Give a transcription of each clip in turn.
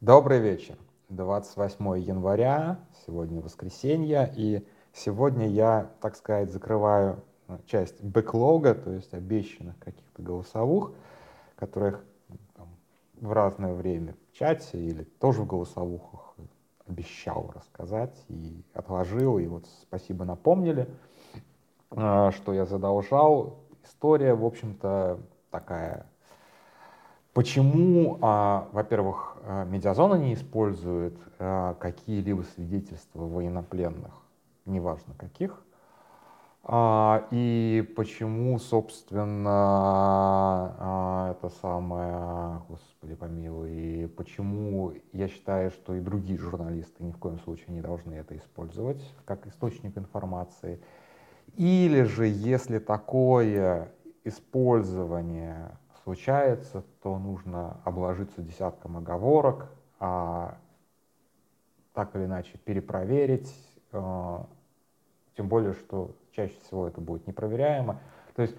Добрый вечер. 28 января, сегодня воскресенье, и сегодня я, так сказать, закрываю э, часть бэклога, то есть обещанных каких-то голосовых, которых там, в разное время в чате или тоже в голосовухах обещал рассказать и отложил, и вот спасибо напомнили, э, что я задолжал. История, в общем-то, такая Почему, а, во-первых, а, медиазона не использует а, какие-либо свидетельства военнопленных, неважно каких, а, и почему, собственно, это самое, господи помилуй, и почему я считаю, что и другие журналисты ни в коем случае не должны это использовать как источник информации. Или же, если такое использование случается, то нужно обложиться десятком оговорок, а так или иначе перепроверить, э, тем более, что чаще всего это будет непроверяемо. То есть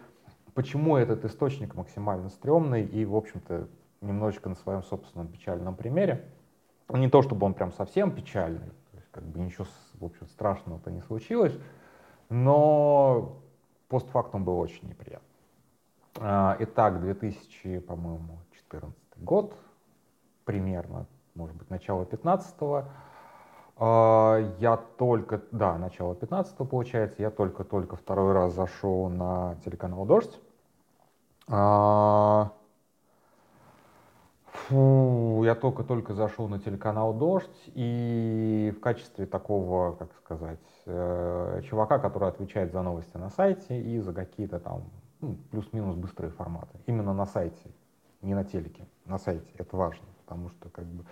почему этот источник максимально стрёмный и, в общем-то, немножечко на своем собственном печальном примере. Не то, чтобы он прям совсем печальный, то есть как бы ничего, в общем, страшного-то не случилось, но постфактум был очень неприятно. А, итак, 2000, по-моему, 14 год примерно, может быть, начало 15-го. А, я только, да, начало 15-го получается, я только-только второй раз зашел на телеканал «Дождь». А, фу, я только-только зашел на телеканал «Дождь» и в качестве такого, как сказать, э, чувака, который отвечает за новости на сайте и за какие-то там ну, плюс-минус быстрые форматы. Именно на сайте, не на телеке, на сайте. Это важно, потому что как бы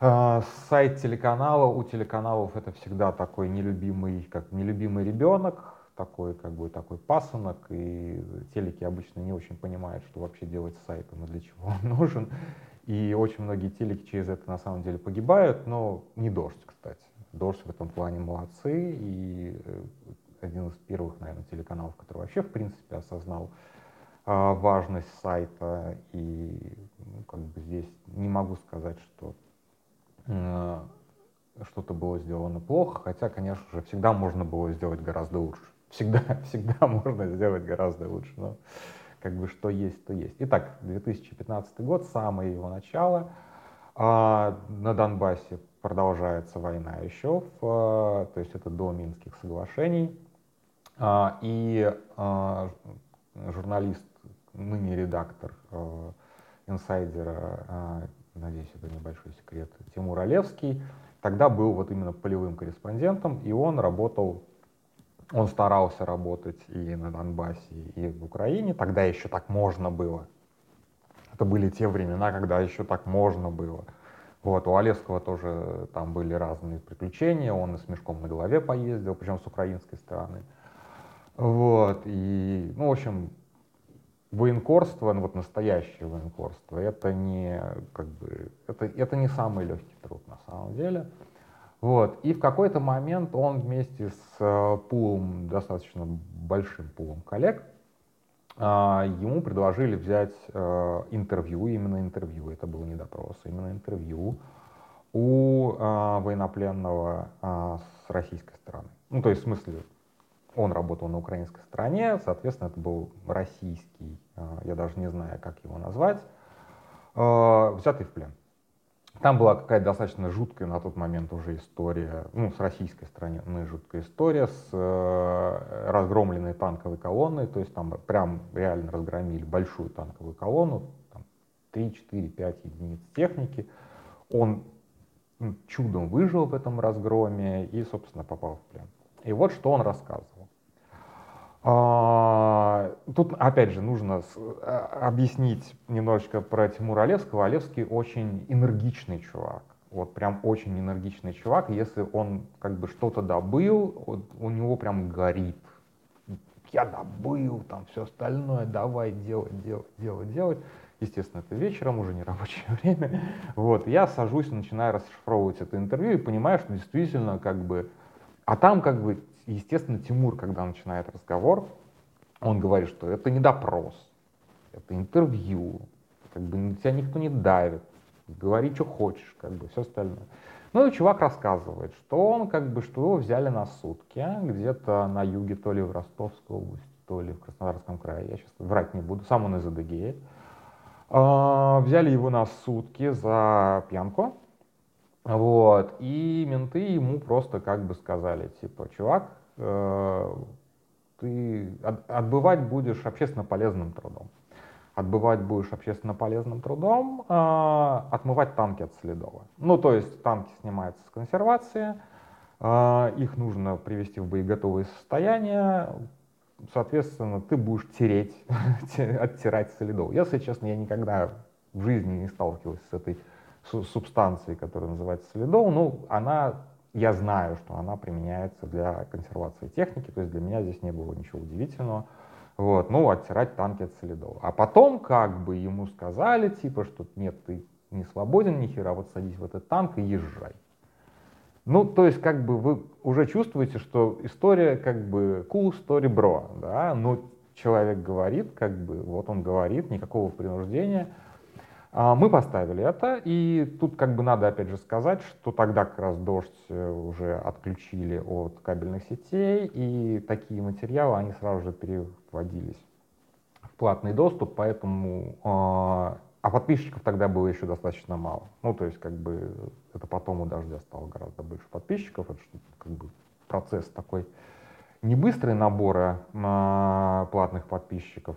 э, сайт телеканала, у телеканалов это всегда такой нелюбимый, как нелюбимый ребенок, такой как бы такой пасынок, и телеки обычно не очень понимают, что вообще делать с сайтом и для чего он нужен. И очень многие телеки через это на самом деле погибают, но не дождь, кстати. Дождь в этом плане молодцы, и э, один из первых, наверное, телеканалов, который вообще, в принципе, осознал э, важность сайта. И ну, как бы здесь не могу сказать, что э, что-то было сделано плохо, хотя, конечно же, всегда можно было сделать гораздо лучше. Всегда, всегда можно сделать гораздо лучше, но как бы что есть, то есть. Итак, 2015 год, самое его начало. А на Донбассе продолжается война еще, в, то есть это до Минских соглашений. А, и а, журналист, ныне редактор а, инсайдера, надеюсь, это небольшой секрет, Тимур Олевский, тогда был вот именно полевым корреспондентом, и он работал, он старался работать и на Донбассе, и в Украине, тогда еще так можно было. Это были те времена, когда еще так можно было. Вот, у Олевского тоже там были разные приключения, он и с мешком на голове поездил, причем с украинской стороны. Вот, и, ну, в общем, военкорство, ну, вот настоящее военкорство, это не, как бы, это, это не самый легкий труд на самом деле. Вот, и в какой-то момент он вместе с э, пулом, достаточно большим пулом коллег, э, ему предложили взять э, интервью, именно интервью, это был не допрос, именно интервью у э, военнопленного с российской стороны. Ну, то есть, в смысле, он работал на украинской стороне, соответственно, это был российский, а, я даже не знаю, как его назвать, а, взятый в плен. Там была какая-то достаточно жуткая на тот момент уже история, ну, с российской стороны жуткая история с э, разгромленной танковой колонной, то есть там прям реально разгромили большую танковую колонну, там 3, 4, 5 единиц техники. Он чудом выжил в этом разгроме и, собственно, попал в плен. И вот что он рассказывал. А, тут, опять же, нужно а, объяснить немножечко про Тимура Олевского. Олевский очень энергичный чувак. Вот прям очень энергичный чувак. Если он как бы что-то добыл, вот, у него прям горит. Я добыл, там все остальное, давай делать, делать, делать, делать. Естественно, это вечером, уже не рабочее время. Вот, я сажусь, начинаю расшифровывать это интервью и понимаю, что действительно как бы... А там как бы естественно, Тимур, когда начинает разговор, он говорит, что это не допрос, это интервью, как бы тебя никто не давит, говори, что хочешь, как бы, все остальное. Ну и чувак рассказывает, что он как бы, что его взяли на сутки, где-то на юге, то ли в Ростовской области, то ли в Краснодарском крае, я сейчас врать не буду, сам он из Адыгеи. А, взяли его на сутки за пьянку, вот, и менты ему просто как бы сказали, типа, чувак, э, ты отбывать будешь общественно полезным трудом. Отбывать будешь общественно полезным трудом, э, отмывать танки от следова. Ну, то есть танки снимаются с консервации, э, их нужно привести в боеготовое состояние, соответственно, ты будешь тереть, оттирать солидол. Если честно, я никогда в жизни не сталкивался с этой субстанцией, которая называется солидол. Ну, она, я знаю, что она применяется для консервации техники, то есть для меня здесь не было ничего удивительного. Вот, ну, оттирать танки от солидола. А потом как бы ему сказали, типа, что нет, ты не свободен ни хера, вот садись в этот танк и езжай. Ну, то есть, как бы вы уже чувствуете, что история как бы cool story bro, да, но человек говорит, как бы, вот он говорит, никакого принуждения. А мы поставили это, и тут как бы надо опять же сказать, что тогда как раз дождь э, уже отключили от кабельных сетей, и такие материалы, они сразу же переводились в платный доступ, поэтому а, а подписчиков тогда было еще достаточно мало. Ну, то есть, как бы, это потом у Дождя стало гораздо больше подписчиков. Это как бы процесс такой не быстрый набора а, платных подписчиков.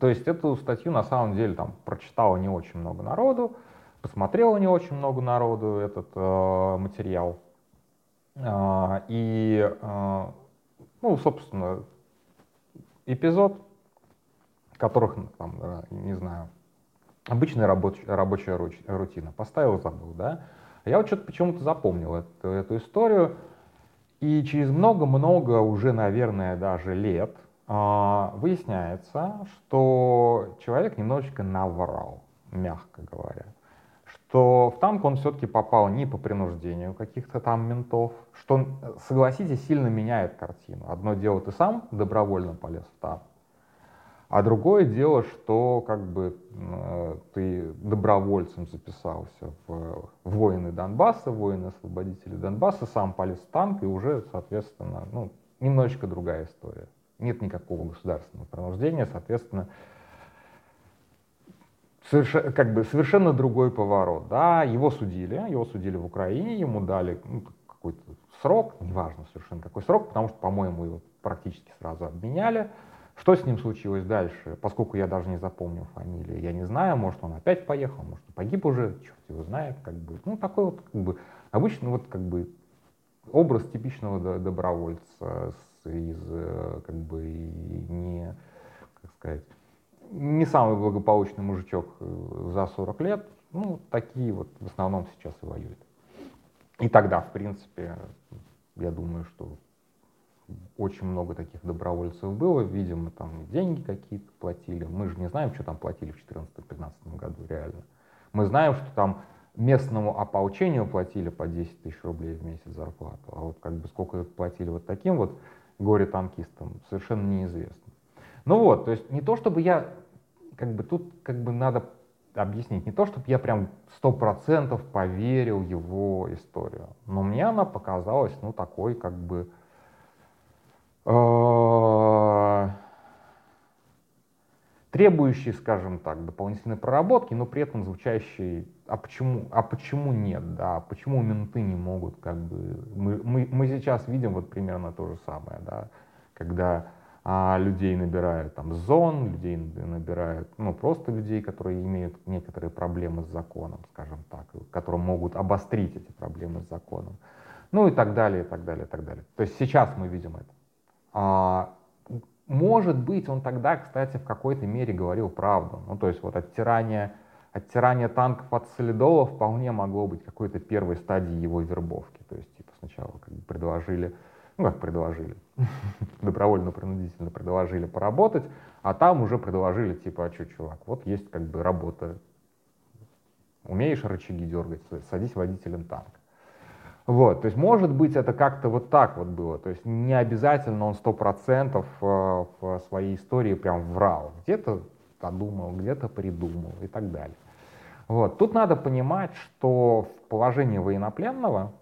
То есть, эту статью на самом деле там прочитало не очень много народу, посмотрело не очень много народу этот э, материал. Э, и, э, ну, собственно, эпизод, которых, там, не знаю, обычная рабоч, рабочая рутина. Поставил, забыл, да? Я вот что-то почему-то запомнил эту, эту историю. И через много-много уже, наверное, даже лет э, выясняется, что человек немножечко наврал, мягко говоря. Что в танк он все-таки попал не по принуждению каких-то там ментов, что, согласитесь, сильно меняет картину. Одно дело, ты сам добровольно полез в танк, а другое дело, что как бы э, ты добровольцем записался в воины Донбасса, воины-освободители Донбасса, сам полез в танк, и уже, соответственно, ну, немножечко другая история. Нет никакого государственного принуждения, соответственно, совершенно, как бы совершенно другой поворот. Да, его судили, его судили в Украине, ему дали ну, какой-то срок, неважно совершенно какой срок, потому что, по-моему, его практически сразу обменяли. Что с ним случилось дальше, поскольку я даже не запомнил фамилию, я не знаю, может он опять поехал, может погиб уже, черт его знает, как бы, ну такой вот, как бы, обычно вот как бы образ типичного добровольца из, э, как бы, не, как сказать, не самый благополучный мужичок э, за 40 лет, ну, такие вот в основном сейчас и воюют. И тогда, в принципе, я думаю, что очень много таких добровольцев было, видимо, там деньги какие-то платили. Мы же не знаем, что там платили в 2014-2015 году реально. Мы знаем, что там местному ополчению платили по 10 тысяч рублей в месяц зарплату, а вот как бы сколько платили вот таким вот горе-танкистам, совершенно неизвестно. Ну вот, то есть не то, чтобы я, как бы тут как бы надо объяснить, не то, чтобы я прям сто процентов поверил его историю, но мне она показалась, ну, такой как бы, Э, требующий, скажем так, дополнительной проработки, но при этом звучащий, а почему, а почему нет, да, почему менты не могут, как бы, мы, мы, мы сейчас видим вот примерно то же самое, да, когда а, людей набирают там зон, людей набирают, ну, просто людей, которые имеют некоторые проблемы с законом, скажем так, которые могут обострить эти проблемы с законом, ну и так далее, и так далее, и так далее. То есть сейчас мы видим это. А, может быть, он тогда, кстати, в какой-то мере говорил правду. Ну, то есть вот оттирание, оттирание танков от солидола вполне могло быть какой-то первой стадией его вербовки. То есть типа сначала как бы предложили, ну как предложили, добровольно-принудительно предложили поработать, а там уже предложили типа, а что, чувак, вот есть как бы работа, умеешь рычаги дергать, садись водителем танка. Вот, то есть, может быть, это как-то вот так вот было. То есть, не обязательно он сто процентов э, в своей истории прям врал. Где-то подумал, где-то придумал и так далее. Вот. Тут надо понимать, что в положении военнопленного,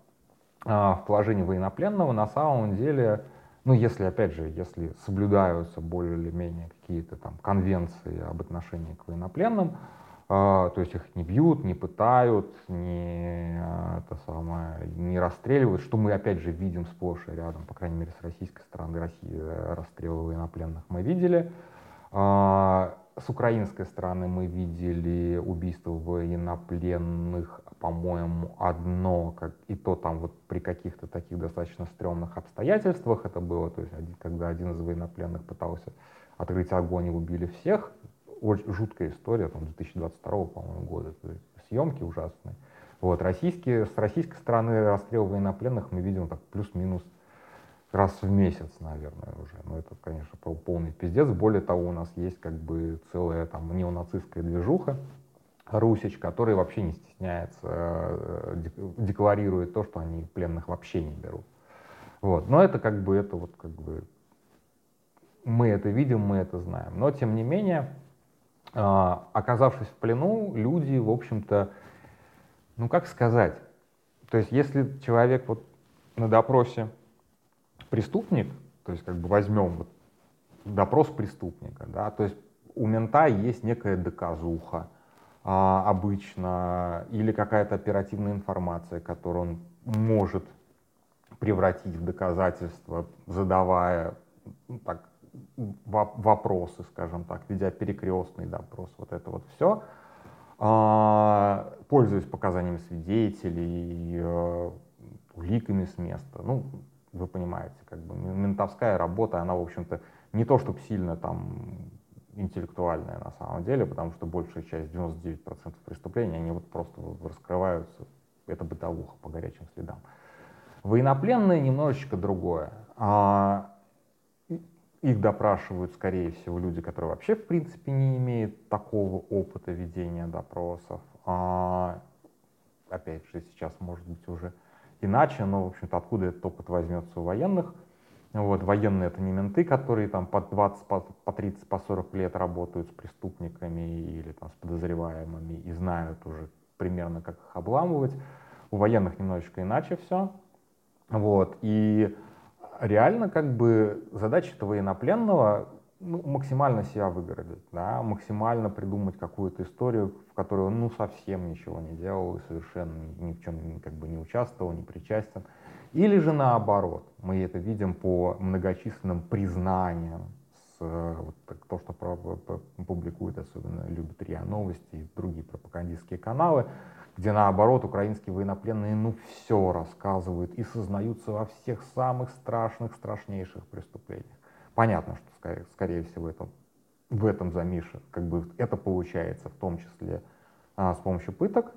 а, в положении военнопленного на самом деле, ну если опять же, если соблюдаются более или менее какие-то там конвенции об отношении к военнопленным, то есть их не бьют, не пытают, не, а, это самое, не расстреливают, что мы опять же видим сплошь и рядом, по крайней мере с российской стороны России расстрелы военнопленных мы видели. А, с украинской стороны мы видели убийство военнопленных, по-моему, одно, как, и то там вот при каких-то таких достаточно стрёмных обстоятельствах это было, то есть один, когда один из военнопленных пытался открыть огонь и убили всех, очень жуткая история, там, 2022, по-моему, года, съемки ужасные. Вот, российские, с российской стороны расстрел военнопленных мы видим так плюс-минус раз в месяц, наверное, уже. Но это, конечно, полный пиздец. Более того, у нас есть как бы целая там неонацистская движуха, Русич, который вообще не стесняется, э, декларирует то, что они пленных вообще не берут. Вот. Но это как бы, это вот как бы, мы это видим, мы это знаем. Но тем не менее, оказавшись в плену, люди, в общем-то, ну как сказать, то есть если человек вот на допросе преступник, то есть как бы возьмем вот допрос преступника, да, то есть у мента есть некая доказуха а, обычно или какая-то оперативная информация, которую он может превратить в доказательство, задавая ну, так, вопросы, скажем так, ведя перекрестный допрос, вот это вот все, а, пользуясь показаниями свидетелей, э, уликами с места. Ну, вы понимаете, как бы ментовская работа, она, в общем-то, не то чтобы сильно там интеллектуальная на самом деле, потому что большая часть, 99% преступлений, они вот просто раскрываются, это бытовуха по горячим следам. Военнопленные немножечко другое. А, их допрашивают, скорее всего, люди, которые вообще, в принципе, не имеют такого опыта ведения допросов. А, опять же, сейчас, может быть, уже иначе, но, в общем-то, откуда этот опыт возьмется у военных? Вот, военные — это не менты, которые там по 20, по, по 30, по 40 лет работают с преступниками или там с подозреваемыми и знают уже примерно, как их обламывать. У военных немножечко иначе все. Вот, и реально как бы задача этого военнопленного ну, максимально себя выгородить, да, максимально придумать какую-то историю, в которой он ну, совсем ничего не делал и совершенно ни в чем как бы не участвовал, не причастен. Или же наоборот, мы это видим по многочисленным признаниям, с, вот, то, что публикуют, особенно любят РИА Новости и другие пропагандистские каналы, где наоборот украинские военнопленные ну все рассказывают и сознаются во всех самых страшных, страшнейших преступлениях. Понятно, что скорее, скорее всего это, в этом замише, как бы это получается в том числе а, с помощью пыток,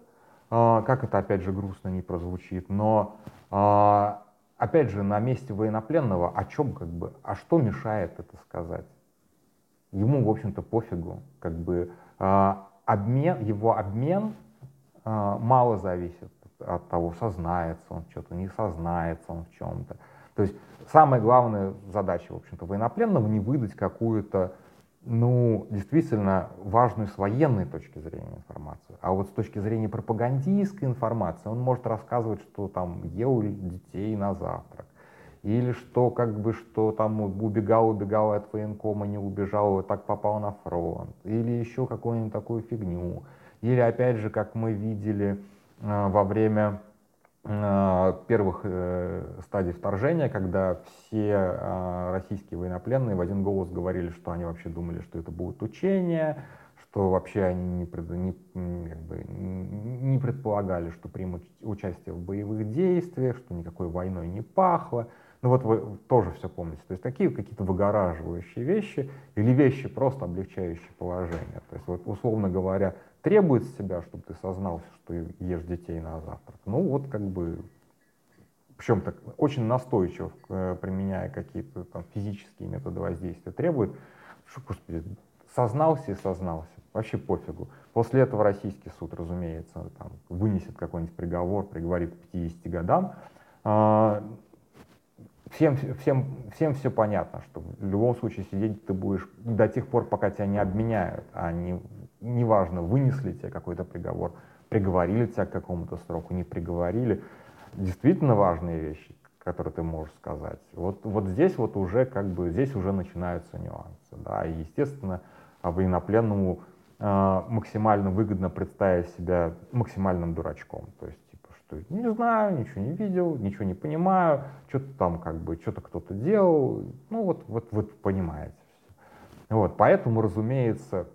а, как это опять же грустно не прозвучит, но а, опять же на месте военнопленного о чем как бы, а что мешает это сказать? Ему в общем-то пофигу, как бы а, обмен, его обмен мало зависит от того, сознается он что-то, не сознается он в чем-то. То есть самая главная задача, в общем-то, военнопленного не выдать какую-то, ну, действительно важную с военной точки зрения информацию. А вот с точки зрения пропагандистской информации он может рассказывать, что там ел детей на завтрак. Или что, как бы, что там убегал, убегал от военкома, не убежал, вот так попал на фронт. Или еще какую-нибудь такую фигню. Или опять же, как мы видели э, во время э, первых э, стадий вторжения, когда все российские военнопленные в один голос говорили, что они вообще думали, что это будут учения, что вообще они не, не, как бы, не предполагали, что примут участие в боевых действиях, что никакой войной не пахло. Ну вот вы тоже все помните. То есть такие какие-то выгораживающие вещи или вещи, просто облегчающие положение. То есть вот, условно говоря, требует с тебя, чтобы ты сознался, что ешь детей на завтрак. Ну вот как бы, причем так очень настойчиво э, применяя какие-то там физические методы воздействия, требует, что, господи, сознался и сознался, вообще пофигу. После этого российский суд, разумеется, там, вынесет какой-нибудь приговор, приговорит к 50 годам. А, всем, всем, всем все понятно, что в любом случае сидеть ты будешь до тех пор, пока тебя не обменяют, а не неважно, вынесли тебе какой-то приговор, приговорили тебя к какому-то сроку, не приговорили. Действительно важные вещи, которые ты можешь сказать. Вот, вот здесь вот уже как бы, здесь уже начинаются нюансы, да, и естественно, военнопленному э, максимально выгодно представить себя максимальным дурачком, то есть типа, что не знаю, ничего не видел, ничего не понимаю, что-то там как бы, что-то кто-то делал, ну вот, вот, вот понимаете. Вот, поэтому, разумеется,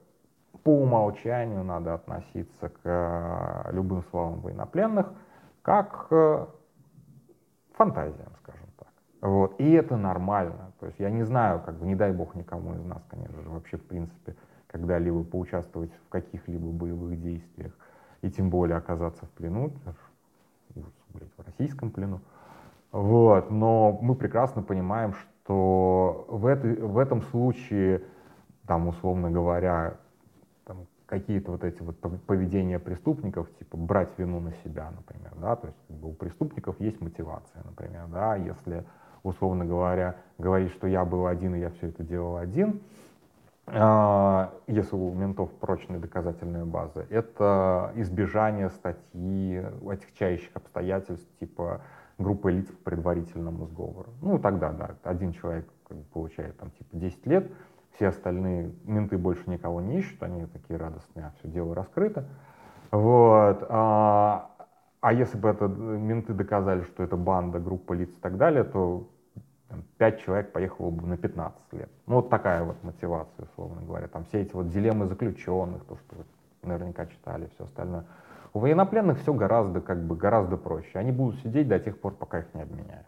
по умолчанию надо относиться к э, любым словам военнопленных как к фантазиям, скажем так. Вот. И это нормально. То есть я не знаю, как бы, не дай бог никому из нас, конечно же, вообще в принципе когда-либо поучаствовать в каких-либо боевых действиях, и тем более оказаться в плену, в российском плену. Вот. Но мы прекрасно понимаем, что в, этой, в этом случае, там, условно говоря, какие-то вот эти вот поведения преступников, типа брать вину на себя, например, да, то есть у преступников есть мотивация, например, да, если, условно говоря, говорить, что я был один и я все это делал один, а, если у ментов прочная доказательная база, это избежание статьи отягчающих обстоятельств, типа группы лиц по предварительному сговору. Ну, тогда, да, один человек получает там типа 10 лет, все остальные менты больше никого не ищут, они такие радостные, а все дело раскрыто. Вот. А, а если бы это менты доказали, что это банда, группа лиц и так далее, то там, 5 человек поехало бы на 15 лет. Ну, вот такая вот мотивация, условно говоря. Там все эти вот дилеммы заключенных, то, что вы наверняка читали, все остальное. У военнопленных все гораздо, как бы, гораздо проще. Они будут сидеть до тех пор, пока их не обменяют.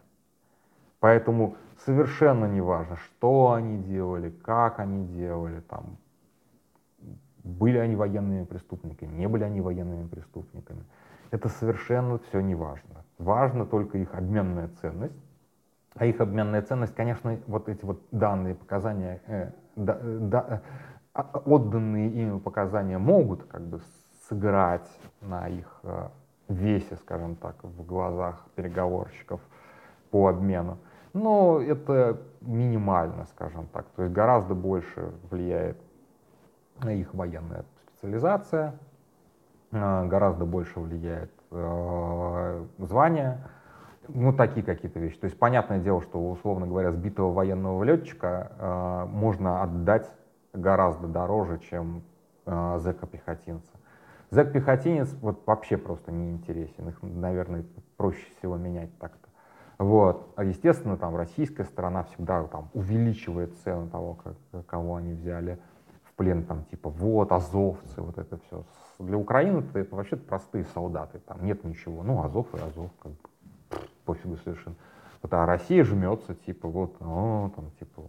Поэтому совершенно не важно, что они делали, как они делали, там, были они военными преступниками, не были они военными преступниками. Это совершенно все не важно. Важно только их обменная ценность. А их обменная ценность, конечно, вот эти вот данные показания, э, да, да, э, отданные ими показания могут как бы сыграть на их э, весе, скажем так, в глазах переговорщиков по обмену. Но это минимально, скажем так. То есть гораздо больше влияет на их военная специализация, э, гораздо больше влияет э, звание, ну, такие какие-то вещи. То есть понятное дело, что, условно говоря, сбитого военного летчика э, можно отдать гораздо дороже, чем зэка-пехотинца. Зэк-пехотинец вот вообще просто не интересен. Их, наверное, проще всего менять так-то. Вот. А естественно, там российская сторона всегда там увеличивает цену того, как, кого они взяли в плен, там типа вот азовцы, вот это все. Для Украины это, вообще простые солдаты, там нет ничего. Ну, Азов и Азов, как бы пофигу совершенно. Вот, а Россия жмется, типа вот, о, там типа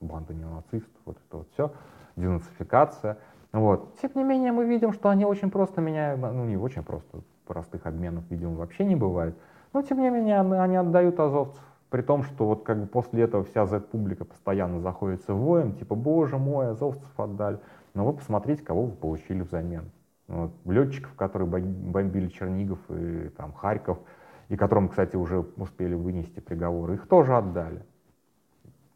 банда неонацистов, вот это вот все, денацификация. Вот. Тем не менее, мы видим, что они очень просто меняют, ну не очень просто, простых обменов, видимо, вообще не бывает. Но, тем не менее, они отдают азовцев. При том, что вот как бы после этого вся Z-публика постоянно заходится воем, типа, боже мой, азовцев отдали. Но вы посмотрите, кого вы получили взамен. Вот, летчиков, которые бомбили Чернигов и там, Харьков, и которым, кстати, уже успели вынести приговоры, их тоже отдали.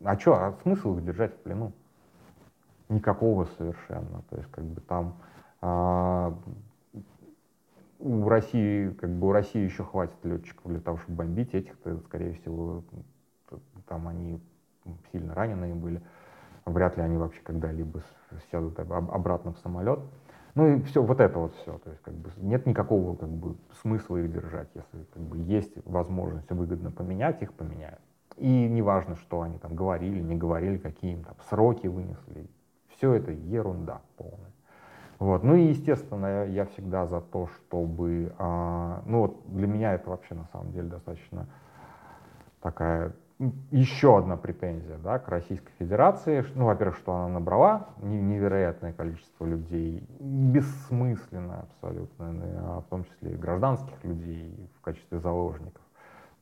А что, а смысл их держать в плену? Никакого совершенно. То есть, как бы там а, у России, как бы у России еще хватит летчиков для того, чтобы бомбить этих-то, скорее всего, там они сильно раненые были. Вряд ли они вообще когда-либо сядут обратно в самолет. Ну и все, вот это вот все. То есть как бы нет никакого как бы смысла их держать. Если как бы есть возможность выгодно поменять, их поменяют. И неважно, что они там говорили, не говорили, какие им там сроки вынесли. Все это ерунда полная. Вот. Ну и, естественно, я всегда за то, чтобы... А, ну вот для меня это вообще на самом деле достаточно такая еще одна претензия да, к Российской Федерации. Ну, во-первых, что она набрала невероятное количество людей, бессмысленно абсолютно, а в том числе и гражданских людей в качестве заложников.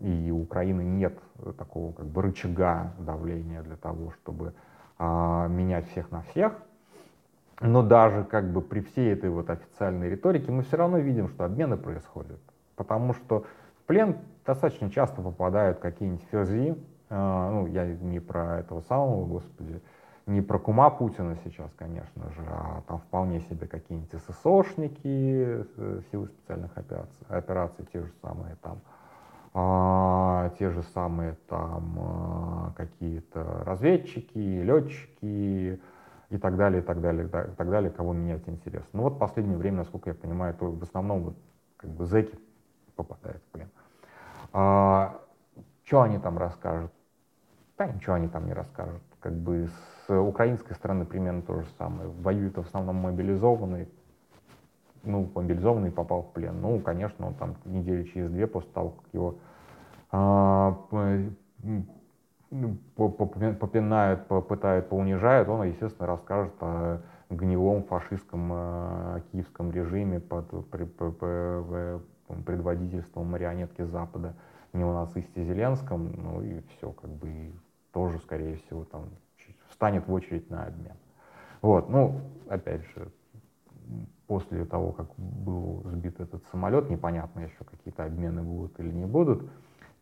И у Украины нет такого как бы рычага давления для того, чтобы а, менять всех на всех. Но даже как бы при всей этой вот официальной риторике мы все равно видим, что обмены происходят. Потому что в плен достаточно часто попадают какие-нибудь ферзи, э, ну, я не про этого самого, господи, не про кума Путина сейчас, конечно же, а там вполне себе какие-нибудь ССОшники, э, силы специальных операций, операций те же самые там, а, те же самые там а, какие-то разведчики, летчики и так далее, и так далее, и так далее, кого менять интересно. Ну вот в последнее время, насколько я понимаю, то в основном вот, как бы зэки попадают в плен. А, что они там расскажут? Да ничего они там не расскажут. Как бы с украинской стороны примерно то же самое. Воюют в основном мобилизованные, ну, мобилизованный попал в плен. Ну, конечно, он там недели через две после того, как его а, попинают, попытают, поунижают, он, естественно, расскажет о гнилом фашистском э, киевском режиме под предводительством марионетки Запада, неонацисте Зеленском, ну и все, как бы, тоже, скорее всего, там встанет в очередь на обмен. Вот, ну, опять же, после того, как был сбит этот самолет, непонятно еще, какие-то обмены будут или не будут.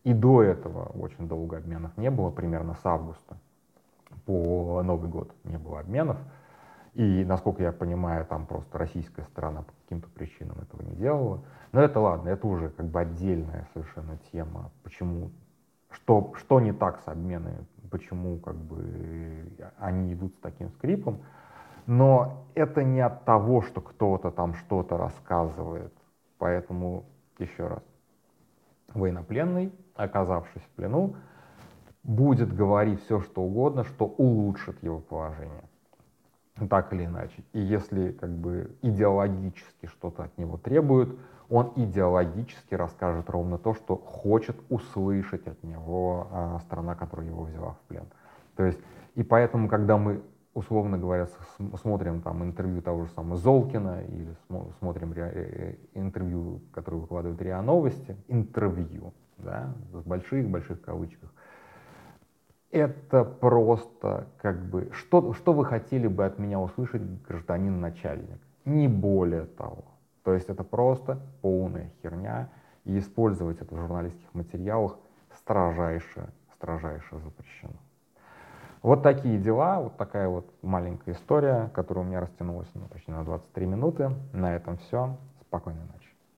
И до этого очень долго обменов не было, примерно с августа по Новый год не было обменов. И, насколько я понимаю, там просто российская сторона по каким-то причинам этого не делала. Но это ладно, это уже как бы отдельная совершенно тема. Почему, что, что не так с обменами, почему как бы они идут с таким скрипом. Но это не от того, что кто-то там что-то рассказывает. Поэтому, еще раз, военнопленный, оказавшись в плену, будет говорить все, что угодно, что улучшит его положение так или иначе. И если как бы идеологически что-то от него требуют, он идеологически расскажет ровно то, что хочет услышать от него а, страна, которая его взяла в плен. То есть, и поэтому, когда мы, условно говоря, смотрим там интервью того же самого Золкина или смотрим ре, э, интервью, которое выкладывают РИА Новости, интервью, да, в больших-больших кавычках, это просто как бы, что, что вы хотели бы от меня услышать, гражданин начальник? Не более того. То есть это просто полная херня, и использовать это в журналистских материалах строжайше, строжайше запрещено. Вот такие дела, вот такая вот маленькая история, которая у меня растянулась ну, почти на 23 минуты. На этом все. Спокойной ночи.